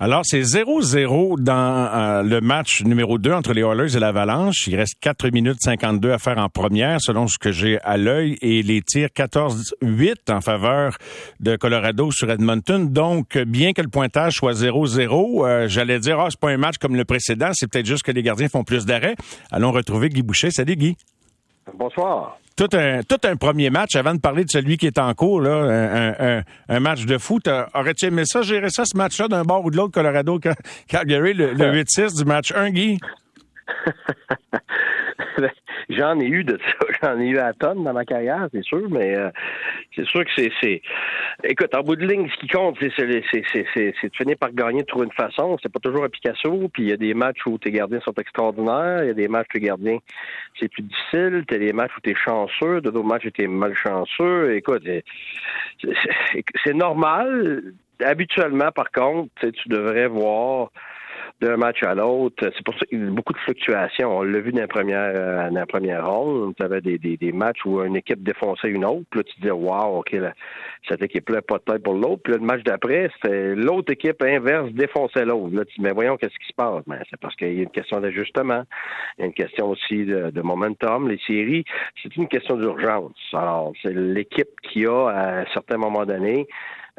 Alors, c'est 0-0 dans euh, le match numéro 2 entre les Oilers et l'Avalanche. Il reste 4 minutes 52 à faire en première, selon ce que j'ai à l'œil, et les tirs 14-8 en faveur de Colorado sur Edmonton. Donc, bien que le pointage soit 0-0, euh, j'allais dire, ah, c'est pas un match comme le précédent, c'est peut-être juste que les gardiens font plus d'arrêts. Allons retrouver Guy Boucher. Salut, Guy. Bonsoir tout un, tout un premier match avant de parler de celui qui est en cours, là, un, un, match de foot. Aurais-tu aimé ça, gérer ça, ce match-là, d'un bord ou de l'autre, Colorado, Calgary, le, le 8-6 du match 1, Guy? J'en ai eu de ça. J'en ai eu à tonnes dans ma carrière, c'est sûr, mais euh, c'est sûr que c'est. Écoute, en bout de ligne, ce qui compte, c'est de finir par gagner de trouver une façon. C'est pas toujours un Picasso, puis il y a des matchs où tes gardiens sont extraordinaires, il y a des matchs où tes gardiens, c'est plus difficile, t'as des matchs où t'es chanceux, d'autres matchs où t'es malchanceux. Écoute, c'est normal. Habituellement, par contre, tu devrais voir d'un match à l'autre. C'est pour ça qu'il y a beaucoup de fluctuations. On l'a vu dans la première, euh, dans la première ronde. Tu avais des, des, des, matchs où une équipe défonçait une autre. Puis là, tu disais, wow, OK, cette équipe-là pas de tête pour l'autre. Puis là, le match d'après, c'était l'autre équipe inverse défonçait l'autre. Là, tu dis, mais voyons, qu'est-ce qui se passe? Mais c'est parce qu'il y a une question d'ajustement. Il y a une question aussi de, de momentum. Les séries, c'est une question d'urgence. Alors, c'est l'équipe qui a, à un certain moment donné,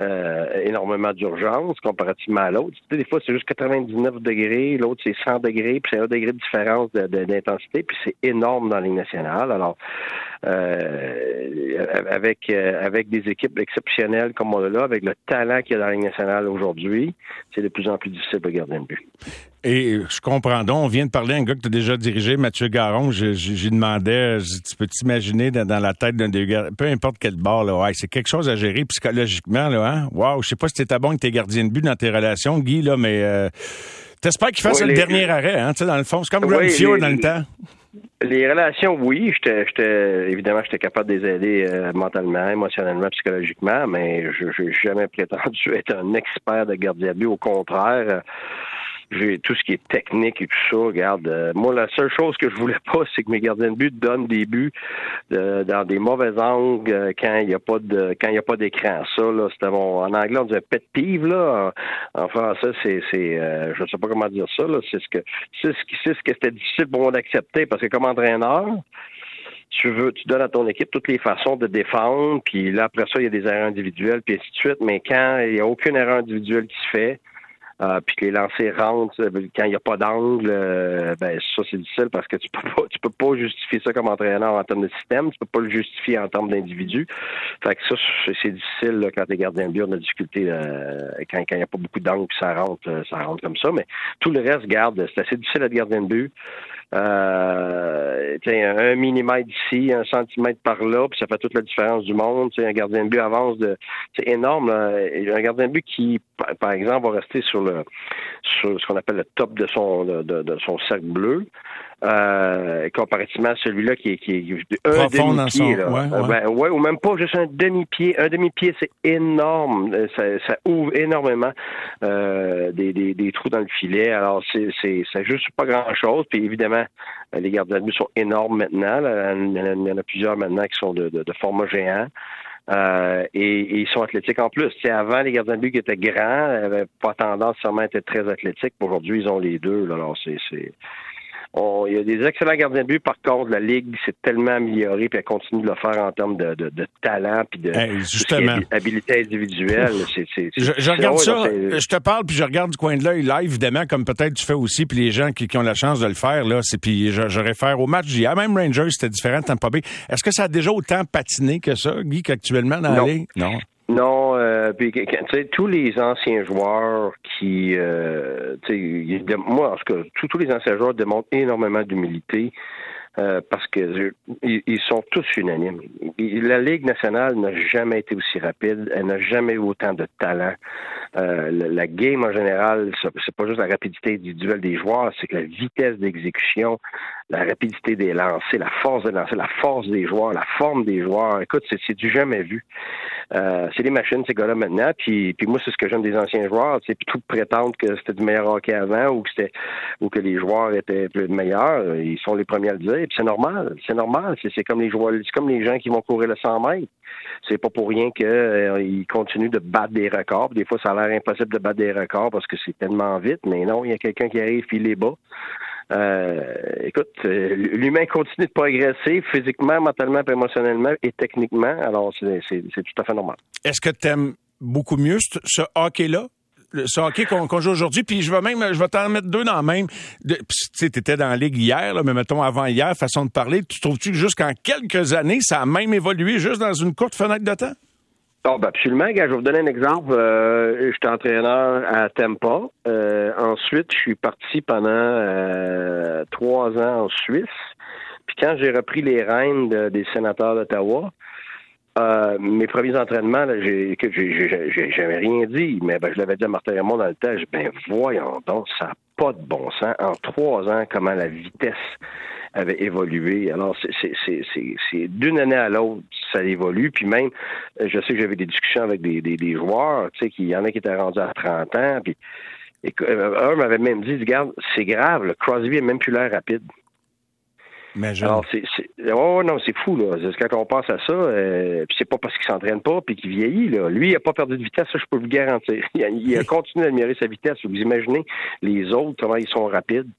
euh, énormément d'urgence comparativement à l'autre. des fois, c'est juste 99 degrés, l'autre, c'est 100 degrés, puis c'est un degré de différence d'intensité, puis c'est énorme dans la Ligue nationale. Alors, avec, euh, avec des équipes exceptionnelles comme on a là, avec le talent qu'il y a dans la Ligue nationale aujourd'hui, c'est de plus en plus difficile de garder un but. Et je comprends donc, on vient de parler à un gars que tu as déjà dirigé, Mathieu Garon. J'y demandais, tu peux t'imaginer dans, la tête d'un des gars, peu importe quel bord, là, ouais, c'est quelque chose à gérer psychologiquement, là, hein? Wow, je sais pas si t'étais bon avec tes gardiens de but dans tes relations, Guy, là, mais euh, t'espères qu'il fasse le dernier arrêt, hein, tu sais, dans le fond. C'est comme oui, Graham dans le temps. Les relations, oui, j'étais, évidemment, j'étais capable de les aider euh, mentalement, émotionnellement, psychologiquement, mais je n'ai jamais prétendu être un expert de gardien de but. Au contraire, tout ce qui est technique et tout ça. Regarde, euh, moi, la seule chose que je voulais pas, c'est que mes gardiens de but donnent des buts dans des mauvais angles euh, quand il n'y a pas de quand il y a pas d'écran. Ça, là, c'était mon en anglais on dit un pet pive là. En, français, c'est c'est euh, je sais pas comment dire ça là. C'est ce que c'est ce c'est ce que c'était difficile pour moi d'accepter parce que comme entraîneur tu veux, tu donnes à ton équipe toutes les façons de défendre, puis là, après ça, il y a des erreurs individuelles, puis ainsi de suite, mais quand il n'y a aucune erreur individuelle qui se fait, euh, puis que les lancers rentrent euh, quand il n'y a pas d'angle, euh, ben ça c'est difficile parce que tu peux pas tu peux pas justifier ça comme entraîneur en termes de système, tu peux pas le justifier en termes d'individu. Fait que ça c'est difficile là, quand t'es gardien de but, on a difficulté quand il n'y a pas beaucoup d'angle puis ça rentre, ça rentre comme ça. Mais tout le reste, garde, c'est assez difficile à être gardien de but. Euh, un millimètre ici, un centimètre par là, puis ça fait toute la différence du monde. un gardien de but avance de. C'est énorme. Un gardien de but qui, par exemple, va rester sur le sur ce qu'on appelle le top de son de, de son cercle bleu euh, comparativement à celui-là qui est, qui est un demi-pied. Ouais, Ben, ouais, ou même pas juste un demi-pied. Un demi-pied, c'est énorme. Euh, ça, ça, ouvre énormément euh, des, des, des, trous dans le filet. Alors, c'est, c'est, juste pas grand-chose. Puis évidemment, euh, les gardiens de but sont énormes maintenant. Il y en a plusieurs maintenant qui sont de, de, de format géant. Euh, et, ils sont athlétiques en plus. C'est avant, les gardiens de but qui étaient grands n'avaient pas tendance seulement à être très athlétiques. Aujourd'hui, ils ont les deux. Là. Alors, c'est, il y a des excellents gardiens de but. Par contre, la Ligue s'est tellement améliorée puis elle continue de le faire en termes de, de, talent puis de, habilité individuelle. je, regarde ça. Je te parle puis je regarde du coin de l'œil live, évidemment, comme peut-être tu fais aussi, puis les gens qui, ont la chance de le faire, là, c'est puis je, réfère au match d'hier. Même Rangers, c'était différent de Tampa Bay. Est-ce que ça a déjà autant patiné que ça, Guy, qu'actuellement dans la Ligue? Non. Non, euh, puis tous les anciens joueurs qui, euh, moi, en tout cas, tous, les anciens joueurs démontrent énormément d'humilité. Euh, parce que ils sont tous unanimes. La Ligue nationale n'a jamais été aussi rapide, elle n'a jamais eu autant de talent. Euh, la game en général, c'est pas juste la rapidité individuelle des joueurs, c'est que la vitesse d'exécution, la rapidité des lancers, la force des lancers, la force des joueurs, la forme des joueurs. Écoute, c'est du jamais vu. Euh, c'est des machines, ces gars-là, maintenant. Puis, moi, c'est ce que j'aime des anciens joueurs. Puis tout prétendre que c'était du meilleur hockey avant ou que ou que les joueurs étaient plus meilleurs. Ils sont les premiers à le dire. C'est normal. C'est normal. C'est comme les joueurs, comme les gens qui vont courir le 100 mètres. C'est pas pour rien qu'ils euh, continuent de battre des records. Des fois, ça a l'air impossible de battre des records parce que c'est tellement vite. Mais non, il y a quelqu'un qui arrive puis il est bas. Euh, écoute, euh, l'humain continue de progresser physiquement, mentalement, émotionnellement et techniquement. Alors, c'est tout à fait normal. Est-ce que tu aimes beaucoup mieux ce, hockey-là? Ce hockey qu'on joue aujourd'hui, puis je vais même, je vais t'en mettre deux dans le même. Tu sais, dans la ligue hier, mais mettons avant hier, façon de parler. Tu trouves-tu que jusqu'en quelques années, ça a même évolué juste dans une courte fenêtre de temps? Oh, ben absolument. je vais vous donner un exemple. Euh, j'étais entraîneur à Tampa. Euh, ensuite, je suis parti pendant euh, trois ans en Suisse. Puis quand j'ai repris les rênes des sénateurs d'Ottawa, euh, mes premiers entraînements, j'ai, j'ai, j'avais rien dit, mais ben, je l'avais dit à Martin Raymond dans le temps. ben voyons donc, ça n'a pas de bon sens. En trois ans, comment la vitesse avait évolué. Alors, c'est d'une année à l'autre, ça évolue. Puis même, je sais que j'avais des discussions avec des, des, des joueurs, tu sais, qu'il y en a qui étaient rendus à 30 ans. Puis, un m'avait même dit, regarde, c'est grave, le Crosby est même plus l'air rapide. Alors, c'est, oh non, c'est fou, là. Quand on pense à ça, euh, puis c'est pas parce qu'il s'entraîne pas puis qu'il vieillit, là. Lui, il a pas perdu de vitesse, ça, je peux vous garantir. Il a, continué d'admirer sa vitesse. Vous imaginez les autres, comment ils sont rapides.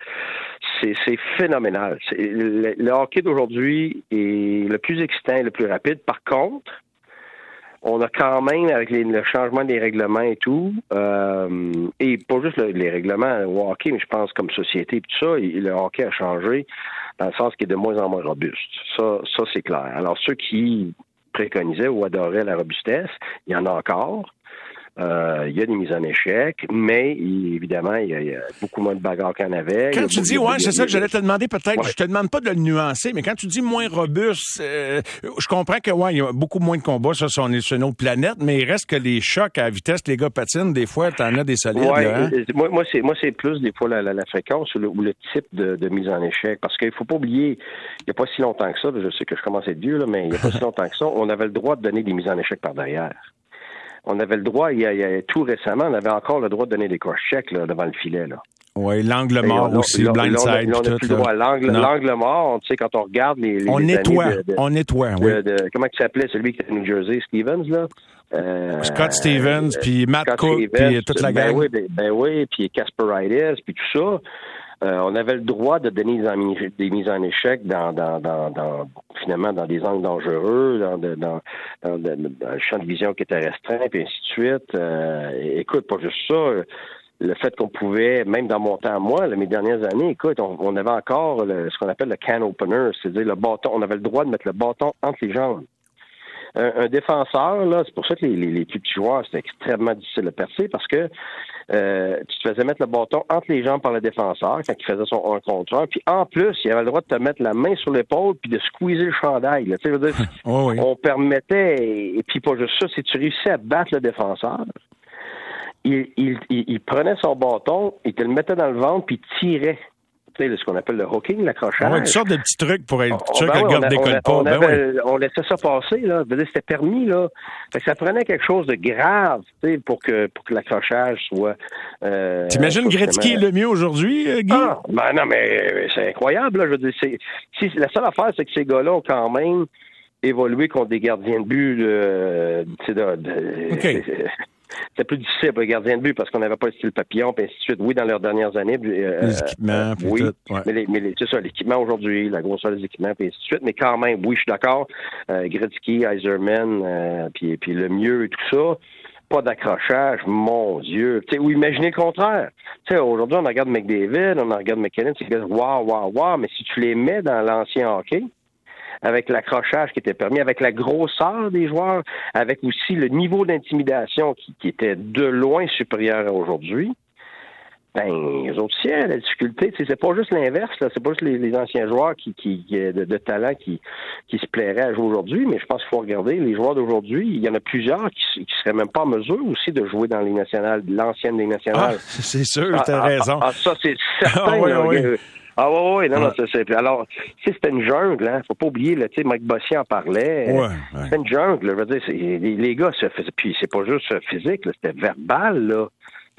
C'est, phénoménal. le, le, hockey d'aujourd'hui est le plus excitant et le plus rapide. Par contre, on a quand même, avec le changement des règlements et tout, euh, et pas juste les règlements au hockey, mais je pense comme société et tout ça, le hockey a changé dans le sens qu'il est de moins en moins robuste. Ça, ça c'est clair. Alors, ceux qui préconisaient ou adoraient la robustesse, il y en a encore. Euh, il y a des mises en échec, mais évidemment, il y, a, beaucoup moins de bagarres qu'il y en avait. Quand tu dis, ouais, c'est ça que j'allais te demander peut-être, je te demande pas de le nuancer, mais quand tu dis moins robuste, euh, je comprends que, ouais, il y a beaucoup moins de combats, ça, on est sur une autre planète, mais il reste que les chocs à vitesse, les gars patinent, des fois, tu en as des solides. Ouais, hein? moi, moi c'est, moi, c'est plus, des fois, la, fréquence ou le, type de, mise en échec, parce qu'il faut pas oublier, il n'y a pas si longtemps que ça, je sais que je commence à être vieux, là, mais il n'y a pas si longtemps que ça, on avait le droit de donner des mises en échec par derrière on avait le droit, il y, a, tout récemment, on avait encore le droit de donner des cross-checks devant le filet. Là. Oui, l'angle mort aussi, le blindside. On n'a plus le droit. L'angle mort, tu sais, quand on regarde les. les on nettoie. on nettoie, oui. comment il s'appelait celui qui était New Jersey, Stevens, là? Euh, Scott Stevens, puis Matt Cook, puis toute la ben gang. Oui, ben, ben, oui, puis puis tout ça. Euh, on avait le droit de donner des, mises en échec dans, dans, dans, dans, finalement dans des angles dangereux, dans, dans, dans, un champ de vision qui était restreint, puis ainsi de suite. Euh, écoute, pas juste ça. Le fait qu'on pouvait, même dans mon temps moi, mes dernières années, écoute, on, avait encore ce qu'on appelle le can opener, c'est-à-dire le bâton. On avait le droit de mettre le bâton entre les jambes un, défenseur, là, c'est pour ça que les, les, plus petits joueurs, c'était extrêmement difficile de percer parce que euh, tu te faisais mettre le bâton entre les jambes par le défenseur quand il faisait son 1 contre 1. Puis en plus, il avait le droit de te mettre la main sur l'épaule puis de squeezer le chandail. Tu sais, veux dire, On permettait, et puis pas juste ça, si tu réussissais à battre le défenseur, il, il, il, prenait son bâton, il te le mettait dans le ventre puis tirait ce qu'on appelle le hooking, l'accrochage. Ouais, une sorte de petit truc pour être sûr ben que le garde décolle pas. Ben on, laissait ça passer, là. C'était permis, là. ça prenait quelque chose de grave, pour que, pour que l'accrochage soit. Euh, T'imagines Gretzky le mieux aujourd'hui, euh, Guy? Ah, ben non, mais c'est incroyable, là. Je veux dire, si, la seule affaire, c'est que ces gars-là ont quand même évolué contre des gardiens de but, de, de, de c'était plus difficile pour les gardiens de but parce qu'on n'avait pas le style papillon, puis ainsi de suite. Oui, dans leurs dernières années. Euh, les équipements, oui. Mais, mais c'est ça, l'équipement aujourd'hui, la grosseur des équipements, puis ainsi de suite. Mais quand même, oui, je suis d'accord. Euh, Gretzky, Eiserman, euh, puis, puis le mieux et tout ça pas d'accrochage, mon Dieu. ou imaginez le contraire. Aujourd'hui, on regarde McDavid, on regarde McKinnon, c'est waouh, waouh, waouh, mais si tu les mets dans l'ancien hockey, avec l'accrochage qui était permis, avec la grosseur des joueurs, avec aussi le niveau d'intimidation qui, était de loin supérieur à aujourd'hui. Ben, les autres la difficulté, c'est pas juste l'inverse, c'est pas juste les, anciens joueurs qui, qui de, talent qui, qui se plairaient à jouer aujourd'hui, mais je pense qu'il faut regarder les joueurs d'aujourd'hui. Il y en a plusieurs qui, qui seraient même pas en mesure aussi de jouer dans les nationales, l'ancienne des nationales. Ah, c'est sûr, tu as ah, ah, raison. ça, c'est certain. Ah oui, oui, non, non, c'est, alors, c'était une jungle, hein, faut pas oublier, là, tu sais, Mike Bossy en parlait. Ouais, C'était une jungle, je veux dire, les, les, gars puis c'est pas juste physique, c'était verbal, là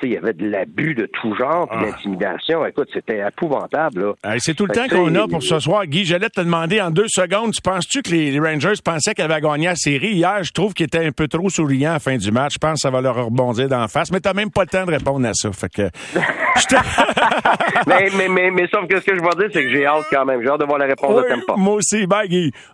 il y avait de l'abus de tout genre, puis de ah. l'intimidation. Écoute, c'était épouvantable. c'est tout le temps qu'on a pour ce soir. Guy, j'allais te demander en deux secondes, tu penses-tu que les Rangers pensaient qu'ils avaient gagné la série? Hier, je trouve qu'ils étaient un peu trop souriants à la fin du match. Je pense que ça va leur rebondir d'en face, mais t'as même pas le temps de répondre à ça. Fait que... mais, mais, mais, mais, sauf que ce que je vais dire, c'est que j'ai hâte quand même. J'ai hâte de voir la réponse de Tempo. Moi aussi. Bye, Guy.